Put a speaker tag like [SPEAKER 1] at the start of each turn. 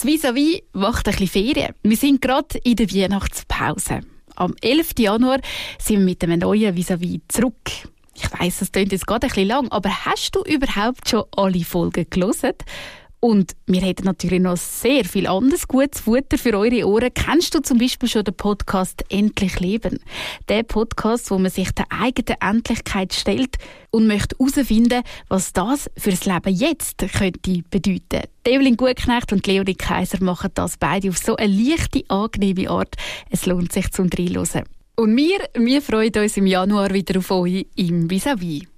[SPEAKER 1] Das Vis-à-vis macht ein bisschen Ferien. Wir sind gerade in der Weihnachtspause. Am 11. Januar sind wir mit einem neuen Vis-à-vis zurück. Ich weiss, das klingt jetzt gerade ein bisschen lang, aber hast du überhaupt schon alle Folgen gelesen? Und wir hätten natürlich noch sehr viel anderes gutes Futter für eure Ohren. Kennst du zum Beispiel schon den Podcast Endlich Leben? Der Podcast, wo man sich der eigenen Endlichkeit stellt und möchte herausfinden, was das fürs Leben jetzt könnte bedeuten. Evelyn Gutknecht und Leonie Kaiser machen das beide auf so eine leichte, angenehme Art. Es lohnt sich zum Reinhören. Und wir, wir freuen uns im Januar wieder auf euch im Vis-a-vis.